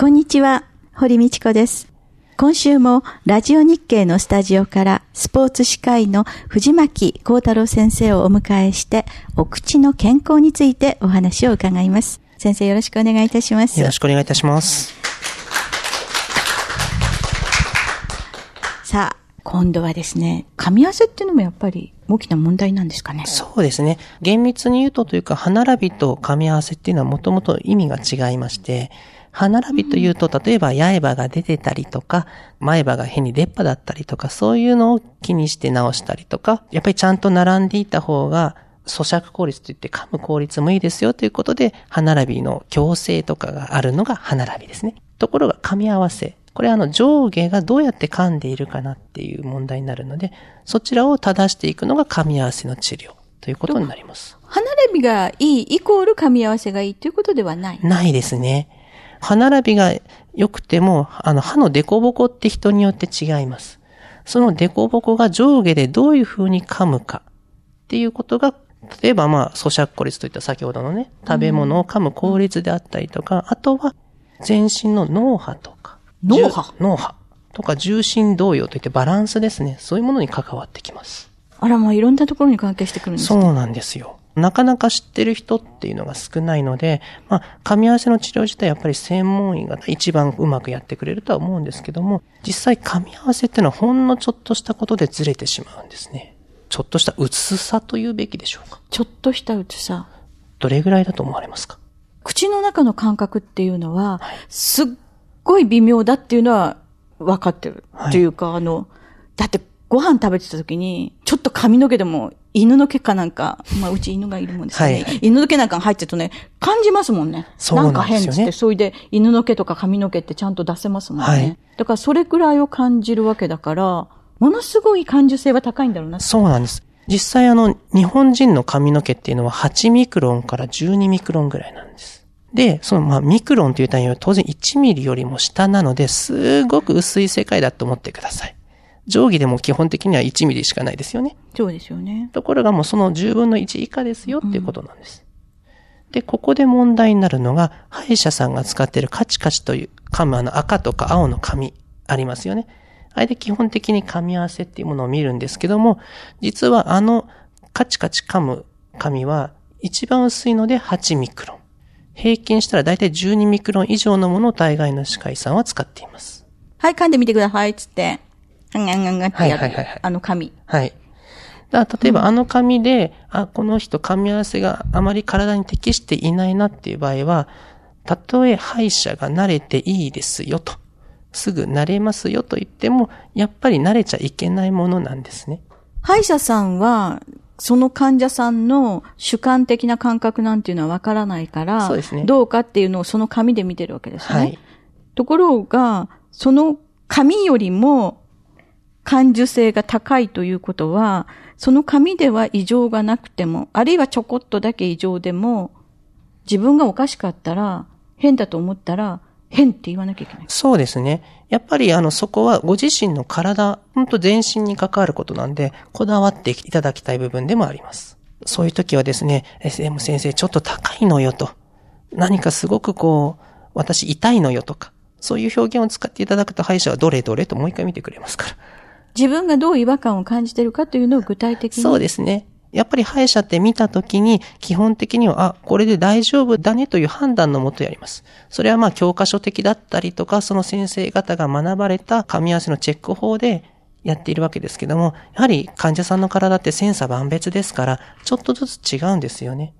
こんにちは堀道子です今週もラジオ日経のスタジオからスポーツ歯科医の藤巻幸太郎先生をお迎えしてお口の健康についてお話を伺います。先生よろしくお願いいたします。よろしくお願いいたします。さあ、今度はですね、噛み合わせっていうのもやっぱり大きな問題なんですかね。そうですね。厳密に言うとというか、歯並びと噛み合わせっていうのはもともと意味が違いまして、歯並びというと、例えば刃が出てたりとか、前歯が変に出っ歯だったりとか、そういうのを気にして直したりとか、やっぱりちゃんと並んでいた方が、咀嚼効率といって噛む効率もいいですよということで、歯並びの矯正とかがあるのが歯並びですね。ところが噛み合わせ。これあの上下がどうやって噛んでいるかなっていう問題になるので、そちらを正していくのが噛み合わせの治療ということになります。歯並びがいいイコール噛み合わせがいいということではないないですね。歯並びが良くても、あの、歯の凸凹って人によって違います。その凸凹が上下でどういう風に噛むかっていうことが、例えばまあ、咀嚼効率といった先ほどのね、食べ物を噛む効率であったりとか、あとは、全身の脳波とか。脳波？脳波とか重心動揺といってバランスですね。そういうものに関わってきます。あら、まあいろんなところに関係してくるんですね。そうなんですよ。なかなか知ってる人っていうのが少ないので、まあ、噛み合わせの治療自体やっぱり専門医が一番うまくやってくれるとは思うんですけども、実際噛み合わせっていうのはほんのちょっとしたことでずれてしまうんですね。ちょっとした薄さというべきでしょうか？ちょっとした薄さ。どれぐらいだと思われますか？口の中の感覚っていうのは、すっごい微妙だっていうのは分かってる。はい、というか、あの、だってご飯食べてた時に、ちょっと髪の毛でも犬の毛かなんか、まあ、うち犬がいるもんですね。はい、犬の毛なんか入ってるとね、感じますもんね。そうなんですよね。なんか変って、それで犬の毛とか髪の毛ってちゃんと出せますもんね。はい、だからそれくらいを感じるわけだから、ものすごい感受性は高いんだろうな。そうなんです。実際あの、日本人の髪の毛っていうのは8ミクロンから12ミクロンぐらいなんです。で、そのまあミクロンという単位は当然1ミリよりも下なので、すごく薄い世界だと思ってください。定規でも基本的には1ミリしかないですよね。そうですよね。ところがもうその10分の1以下ですよっていうことなんです。うん、で、ここで問題になるのが、歯医者さんが使っているカチカチという噛むあの赤とか青の紙ありますよね。あれで基本的に噛み合わせっていうものを見るんですけども、実はあのカチカチ噛む紙は一番薄いので8ミクロン。平均したらだいたい12ミクロン以上のものを大概の歯科医さんは使っています。はい、噛んでみてください、つって。ガンガンガンガンってやる。はいはいはい、あの紙。はい。だ例えばあの紙で、うん、あ、この人噛み合わせがあまり体に適していないなっていう場合は、たとえ歯医者が慣れていいですよと、すぐ慣れますよと言っても、やっぱり慣れちゃいけないものなんですね。歯医者さんは、その患者さんの主観的な感覚なんていうのはわからないから、そうですね。どうかっていうのをその紙で見てるわけですね。はい。ところが、その紙よりも感受性が高いということは、その紙では異常がなくても、あるいはちょこっとだけ異常でも、自分がおかしかったら、変だと思ったら、変って言わなきゃいけない。そうですね。やっぱりあの、そこはご自身の体、本当全身に関わることなんで、こだわっていただきたい部分でもあります。そういう時はですね、SM 先生ちょっと高いのよと。何かすごくこう、私痛いのよとか、そういう表現を使っていただくと歯医者はどれどれともう一回見てくれますから。自分がどう違和感を感じてるかというのを具体的に。そうですね。やっぱり歯医者って見たときに、基本的には、あ、これで大丈夫だねという判断のもとやります。それはまあ教科書的だったりとか、その先生方が学ばれた噛み合わせのチェック法でやっているわけですけども、やはり患者さんの体って千差万別ですから、ちょっとずつ違うんですよね。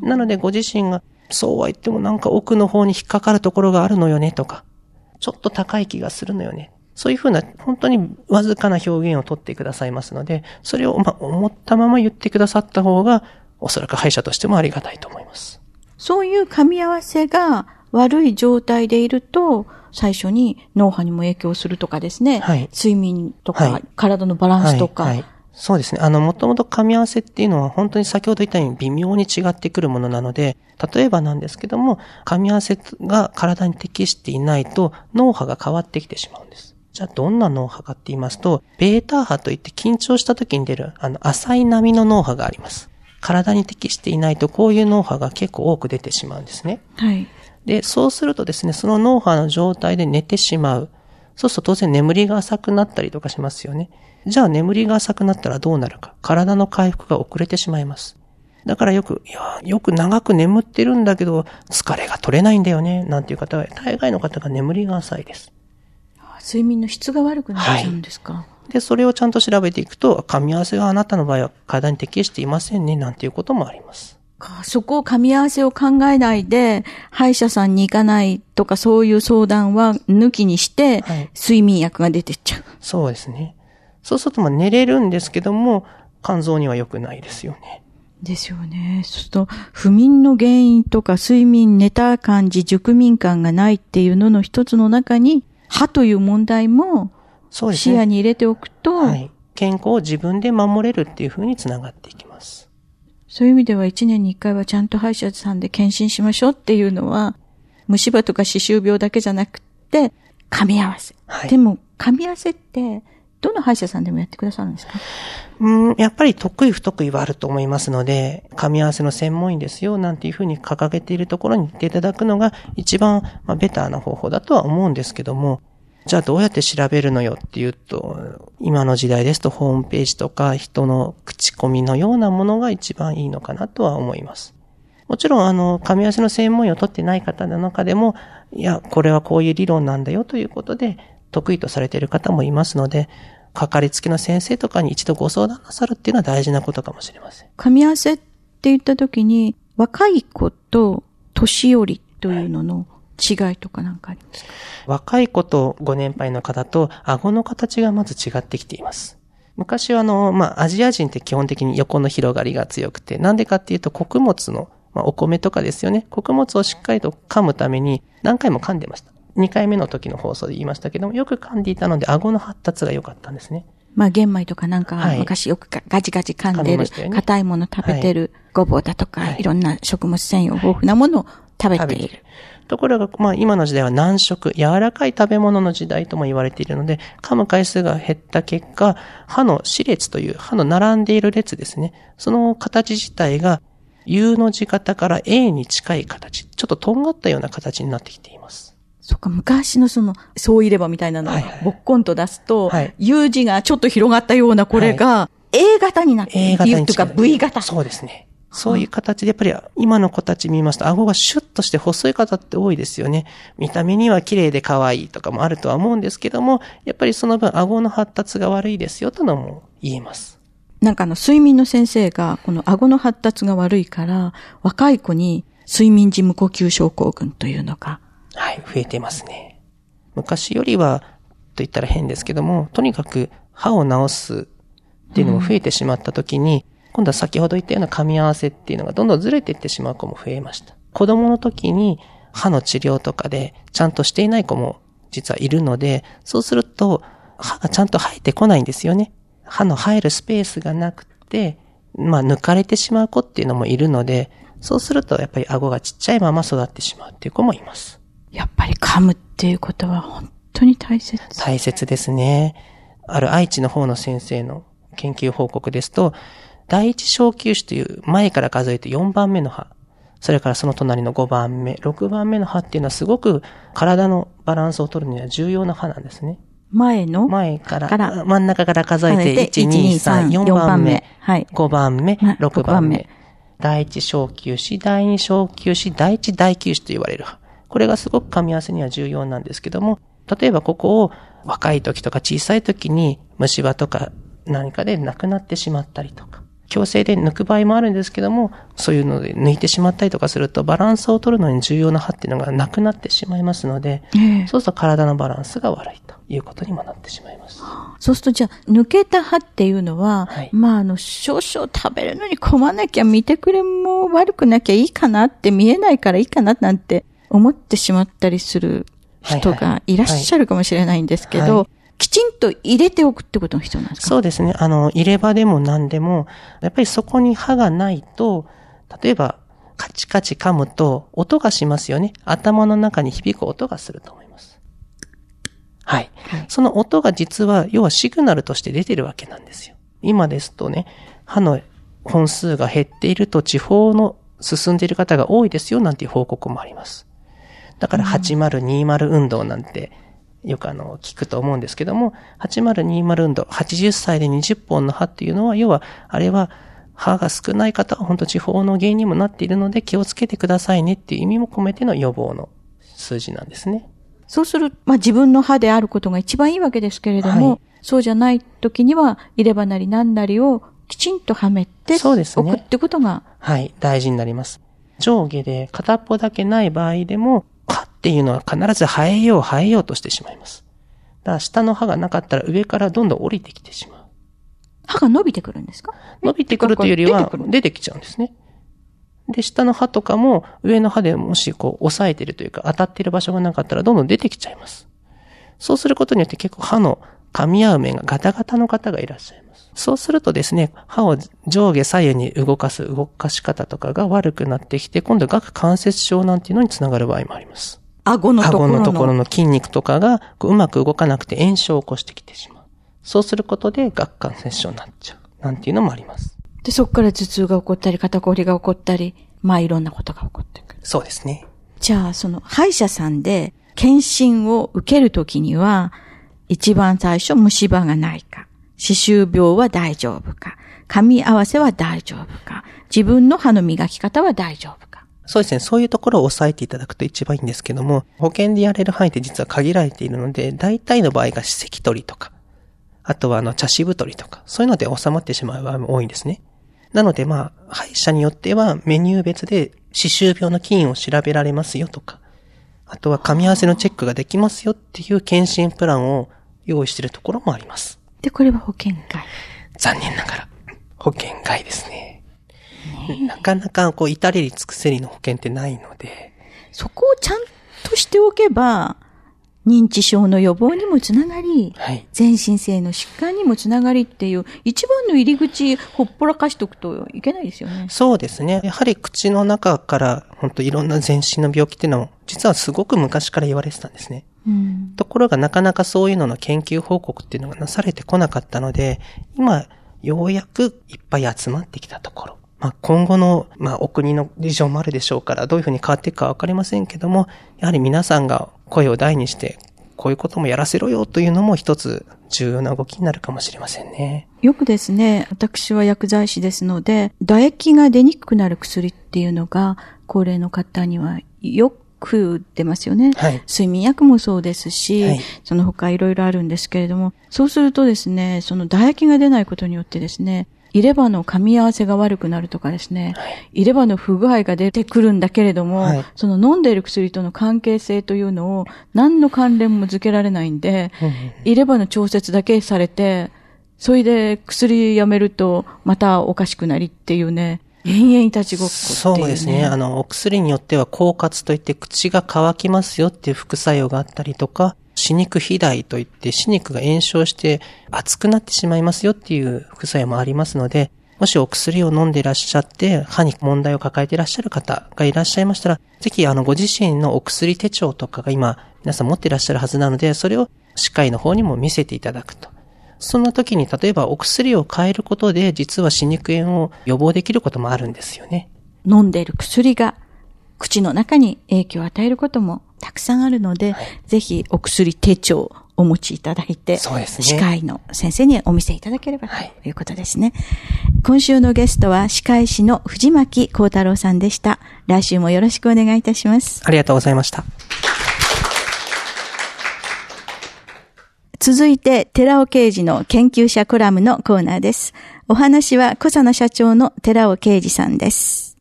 なのでご自身が、そうは言ってもなんか奥の方に引っかかるところがあるのよねとか、ちょっと高い気がするのよね。そういうふうな、本当にわずかな表現をとってくださいますので、それを、ま、思ったまま言ってくださった方が、おそらく歯医者としてもありがたいと思います。そういう噛み合わせが、悪い状態でいると、最初に脳波にも影響するとかですね。はい、睡眠とか、はい、体のバランスとか。はいそうですね。あの、もともと噛み合わせっていうのは本当に先ほど言ったように微妙に違ってくるものなので、例えばなんですけども、噛み合わせが体に適していないと脳波が変わってきてしまうんです。じゃあどんな脳波かって言いますと、ベータ波といって緊張した時に出る、あの、浅い波の脳波があります。体に適していないとこういう脳波が結構多く出てしまうんですね。はい。で、そうするとですね、その脳波の状態で寝てしまう。そうすると当然眠りが浅くなったりとかしますよね。じゃあ眠りが浅くなったらどうなるか。体の回復が遅れてしまいます。だからよく、いや、よく長く眠ってるんだけど、疲れが取れないんだよね、なんていう方は、大概の方が眠りが浅いです。睡眠の質が悪くなっちゃうんですか、はい、で、それをちゃんと調べていくと、噛み合わせがあなたの場合は体に適していませんね、なんていうこともあります。そこを噛み合わせを考えないで、歯医者さんに行かないとかそういう相談は抜きにして、睡眠薬が出てっちゃう。そうですね。そうするとまあ寝れるんですけども、肝臓には良くないですよね。ですよね。そうすると、不眠の原因とか睡眠、寝た感じ、熟眠感がないっていうのの一つの中に、歯という問題も視野に入れておくと、ねはい、健康を自分で守れるっていうふうにつながっていきます。そういう意味では一年に一回はちゃんと歯医者さんで検診しましょうっていうのは、虫歯とか歯周病だけじゃなくて、噛み合わせ。はい、でも、噛み合わせって、どの歯医者さんでもやってくださるんですか？うん、やっぱり得意不得意はあると思いますので、噛み合わせの専門医ですよ、なんていうふうに掲げているところに行っていただくのが一番、まあ、ベターな方法だとは思うんですけども、じゃあどうやって調べるのよっていうと、今の時代ですとホームページとか人の口コミのようなものが一番いいのかなとは思います。もちろん、あの、噛み合わせの専門医を取ってない方の中でも、いや、これはこういう理論なんだよということで、得意とされている方もいますので、かかりつけの先生とかに一度ご相談なさるっていうのは大事なことかもしれません。噛み合わせって言った時に、若い子と年寄りというのの違いとかなんかありますか、若い子とご年配の方と顎の形がまず違ってきています。昔はあの、まあ、アジア人って基本的に横の広がりが強くて、なんでかっていうと穀物の、まあ、お米とかですよね。穀物をしっかりと噛むために何回も噛んでました。2回目の時の放送で言いましたけども、よく噛んでいたので、顎の発達が良かったんですね。まあ、玄米とかなんか、昔よくガチガチ噛んでる、硬、ね、いもの食べてる、ごぼうだとか、はい、いろんな食物繊維豊富なものを食べている。ところが、まあ今の時代は難食、柔らかい食べ物の時代とも言われているので、噛む回数が減った結果、歯の歯列という歯の並んでいる列ですね。その形自体が U の字型から A に近い形、ちょっととんがったような形になってきています。そっか、昔のその、そういればみたいなのを、ぼっこんと出すと、はい、U 字がちょっと広がったようなこれが、A 型になっている。A 型にとか V 型。そうですね。そういう形で、やっぱり今の子たち見ますと、顎がシュッとして細い方って多いですよね。見た目には綺麗で可愛いとかもあるとは思うんですけども、やっぱりその分顎の発達が悪いですよとのも言えます。なんかあの、睡眠の先生が、この顎の発達が悪いから、若い子に睡眠時無呼吸症候群というのが、はい、増えてますね。昔よりは、と言ったら変ですけども、とにかく歯を治すっていうのも増えてしまった時に、うん、今度は先ほど言ったような噛み合わせっていうのがどんどんずれていってしまう子も増えました。子供の時に歯の治療とかでちゃんとしていない子も実はいるので、そうすると歯がちゃんと生えてこないんですよね。歯の生えるスペースがなくて、まあ抜かれてしまう子っていうのもいるので、そうするとやっぱり顎がちっちゃいまま育ってしまうっていう子もいます。やっぱり噛むっていうことは本当に大切。大切ですね。ある愛知の方の先生の研究報告ですと、第一小球歯という前から数えて4番目の歯、それからその隣の5番目、6番目の歯っていうのはすごく体のバランスを取るには重要な歯なんですね。前の？前から、から真ん中から数えて、1、2、3、4番目、はい、5番目、6番目。第一小球歯、第二小球歯、第一大球歯と言われる歯。これがすごく噛み合わせには重要なんですけども、例えばここを若い時とか小さい時に虫歯とか何かで亡くなってしまったりとか、強制で抜く場合もあるんですけども、そういうので抜いてしまったりとかすると、バランスを取るのに重要な歯っていうのがなくなってしまいますので、えー、そうすると体のバランスが悪いということにもなってしまいます。そうするとじゃあ、抜けた歯っていうのは、はい、まあ、あの、少々食べるのに困らなきゃ見てくれも悪くなきゃいいかなって見えないからいいかななんて思ってしまったりする人がいらっしゃるかもしれないんですけど、はいはいはいきちんと入れておくってことが必要なんですか？そうですね。あの、入れ歯でも何でも、やっぱりそこに歯がないと、例えば、カチカチ噛むと音がしますよね。頭の中に響く音がすると思います。はい。はい、その音が実は、要はシグナルとして出てるわけなんですよ。今ですとね、歯の本数が減っていると地方の進んでいる方が多いですよなんていう報告もあります。だから8020運動なんて、よくあの、聞くと思うんですけども、8020運動、80歳で20本の歯っていうのは、要は、あれは、歯が少ない方は本当地方の原因にもなっているので気をつけてくださいねっていう意味も込めての予防の数字なんですね。そうする、まあ自分の歯であることが一番いいわけですけれども、はい、そうじゃない時には入れ歯なり何なりをきちんとはめて、そうですね。置くってことが。はい、大事になります。上下で片っぽだけない場合でも、歯っていうのは必ず生えよう生えようとしてしまいます。だから下の歯がなかったら上からどんどん降りてきてしまう。歯が伸びてくるんですか？伸びてくるというよりは出てきちゃうんですね。で、下の歯とかも上の歯でもしこう押さえてるというか当たってる場所がなかったらどんどん出てきちゃいます。そうすることによって結構歯の噛み合う面がガタガタの方がいらっしゃいます。そうするとですね、歯を上下左右に動かす動かし方とかが悪くなってきて、今度顎関節症なんていうのにつながる場合もあります。顎のところの。顎のところの筋肉とかがうまく動かなくて炎症を起こしてきてしまう。そうすることで顎関節症になっちゃう。なんていうのもあります。で、そこから頭痛が起こったり、肩こりが起こったり、まあいろんなことが起こってくる。そうですね。じゃあ、その歯医者さんで検診を受けるときには、一番最初虫歯がないか、歯周病は大丈夫か、噛み合わせは大丈夫か、自分の歯の磨き方は大丈夫か。そうですね。そういうところを押さえていただくと一番いいんですけども、保険でやれる範囲って実は限られているので、大体の場合が歯石取りとか、あとはあの茶渋取りとか、そういうので収まってしまう場合も多いんですね。なのでまあ、歯医者によってはメニュー別で歯周病の菌を調べられますよとか、あとは噛み合わせのチェックができますよっていう検診プランを用意しているところもあります。で、これは保険外残念ながら、保険外ですね。ね なかなかこう、至れり尽くせりの保険ってないので。そこをちゃんとしておけば、認知症の予防にもつながり、はい、全身性の疾患にもつながりっていう、一番の入り口、ほっぽらかしとくといけないですよね。そうですね。やはり口の中から、本当いろんな全身の病気っていうのは、実はすごく昔から言われてたんですね。うん、ところがなかなかそういうのの研究報告っていうのがなされてこなかったので、今、ようやくいっぱい集まってきたところ。まあ、今後の、まあ、お国の事情もあるでしょうから、どういうふうに変わっていくかわかりませんけども、やはり皆さんが声を大にして、こういうこともやらせろよというのも一つ重要な動きになるかもしれませんね。よくですね、私は薬剤師ですので、唾液が出にくくなる薬っていうのが、高齢の方にはよく出ますよね。はい、睡眠薬もそうですし、はい、その他いろいろあるんですけれども、そうするとですね、その唾液が出ないことによってですね、入れ歯の噛み合わせが悪くなるとかですね、はい、入れ歯の不具合が出てくるんだけれども、はい、その飲んでいる薬との関係性というのを何の関連も付けられないんで、入れ歯の調節だけされて、それで薬やめるとまたおかしくなりっていうね、延々いたちごっこ、ね、そうですね。あの、お薬によっては、狡猾といって口が乾きますよっていう副作用があったりとか、歯肉肥大といって歯肉が炎症して熱くなってしまいますよっていう副作用もありますので、もしお薬を飲んでいらっしゃって、歯に問題を抱えていらっしゃる方がいらっしゃいましたら、ぜひあのご自身のお薬手帳とかが今皆さん持っていらっしゃるはずなので、それを歯科医の方にも見せていただくと。そんな時に例えばお薬を変えることで実は歯肉炎を予防できることもあるんですよね。飲んでいる薬が口の中に影響を与えることもたくさんあるので、はい、ぜひお薬手帳お持ちいただいて、そうですね。歯科医の先生にお見せいただければということですね。はい、今週のゲストは歯科医師の藤巻幸太郎さんでした。来週もよろしくお願いいたします。ありがとうございました。続いて、寺尾刑事の研究者コラムのコーナーです。お話は、小佐野社長の寺尾刑事さんです。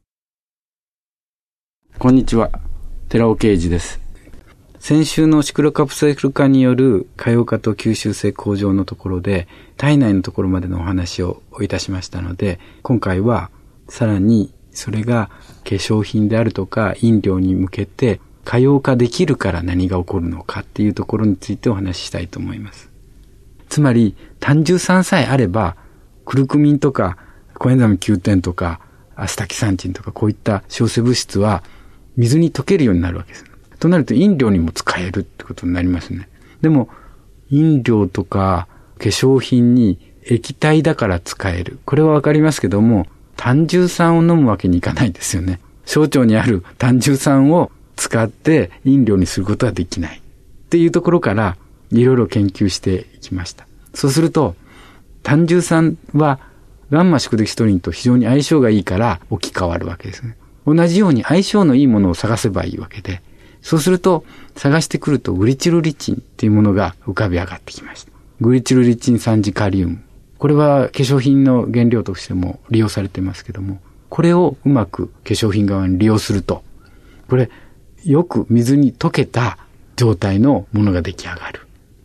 こんにちは。寺尾刑事です。先週のシクロカプセル化による可用化と吸収性向上のところで、体内のところまでのお話をいたしましたので、今回はさらにそれが化粧品であるとか飲料に向けて可用化できるから何が起こるのかっていうところについてお話ししたいと思います。つまり、単純酸さえあれば、クルクミンとか、コエンザム Q10 とか、アスタキサンチンとかこういった小生物質は水に溶けるようになるわけです。となると飲料にも使えるってことになりますね。でも、飲料とか化粧品に液体だから使える。これはわかりますけども、単純酸を飲むわけにいかないですよね。小腸にある単純酸を使って飲料にすることはできない。っていうところから、いろいろ研究していきました。そうすると、単純酸はガンマ宿敵ストリンと非常に相性がいいから置き換わるわけですね。同じように相性のいいものを探せばいいわけで、そうすると探してくるとグリチルリチンっていうものが浮かび上がってきました。グリチルリチン酸ジカリウム。これは化粧品の原料としても利用されてますけども、これをうまく化粧品側に利用すると、これよく水に溶けた状態のものが出来上がる。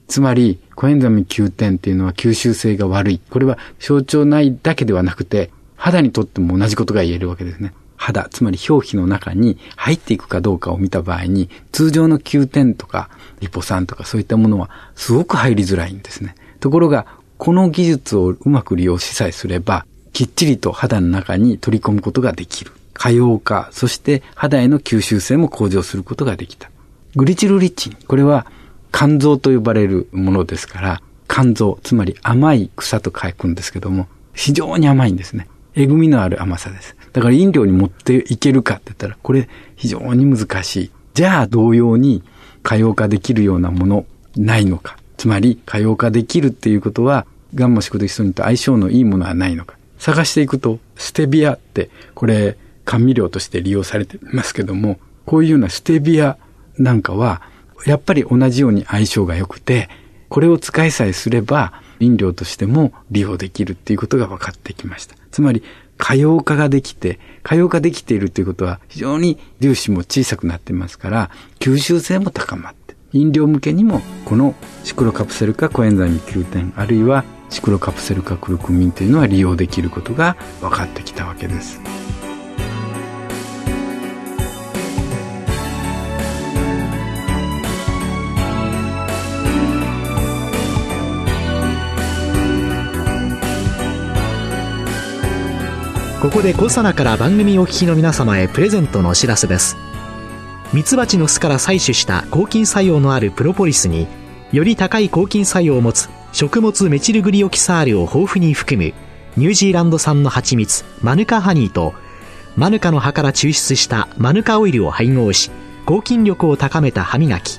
つまり、コエンザミ Q10 っていうのは吸収性が悪い。これは象腸内だけではなくて、肌にとっても同じことが言えるわけですね。肌、つまり表皮の中に入っていくかどうかを見た場合に、通常の Q10 とかリポ酸とかそういったものはすごく入りづらいんですね。ところが、この技術をうまく利用しさえすれば、きっちりと肌の中に取り込むことができる。可用化、そして肌への吸収性も向上することができた。グリチルリチン、これは肝臓と呼ばれるものですから、肝臓、つまり甘い草と書くんですけども、非常に甘いんですね。えぐみのある甘さです。だから飲料に持っていけるかって言ったら、これ非常に難しい。じゃあ同様に可用化できるようなものないのか。つまり可用化できるっていうことは、ガンマ宿敵素にと相性のいいものはないのか。探していくと、ステビアって、これ甘味料として利用されてますけども、こういうようなステビアなんかは、やっぱり同じように相性が良くて、これを使いさえすれば、飲料としても利用できるっていうことが分かってきました。つまり、可用化ができて、可用化できているということは非常に粒子も小さくなってますから、吸収性も高まって、飲料向けにもこのシクロカプセル化コエンザイム9点、あるいはシクロカプセル化クルクミンというのは利用できることが分かってきたわけです。ここでコサナから番組お聞きの皆様へプレゼントのお知らせです。ミツバチの巣から採取した抗菌作用のあるプロポリスにより高い抗菌作用を持つ食物メチルグリオキサールを豊富に含むニュージーランド産の蜂蜜マヌカハニーとマヌカの葉から抽出したマヌカオイルを配合し抗菌力を高めた歯磨き。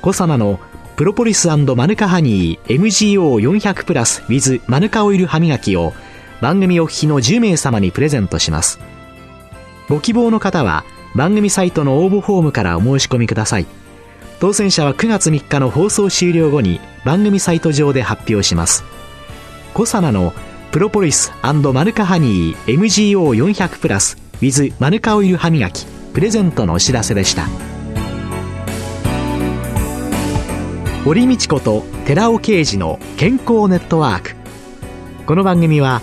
コサナのプロポリスマヌカハニー MGO400 プラス with マヌカオイル歯磨きを番組お聞きの10名様にプレゼントします。ご希望の方は番組サイトの応募フォームからお申し込みください。当選者は9月3日の放送終了後に番組サイト上で発表します。コサナのプロポリスマヌカハニー MGO400 プラス with マヌカオイル歯磨きプレゼントのお知らせでした。堀道子と寺尾啓二の健康ネットワーク。この番組は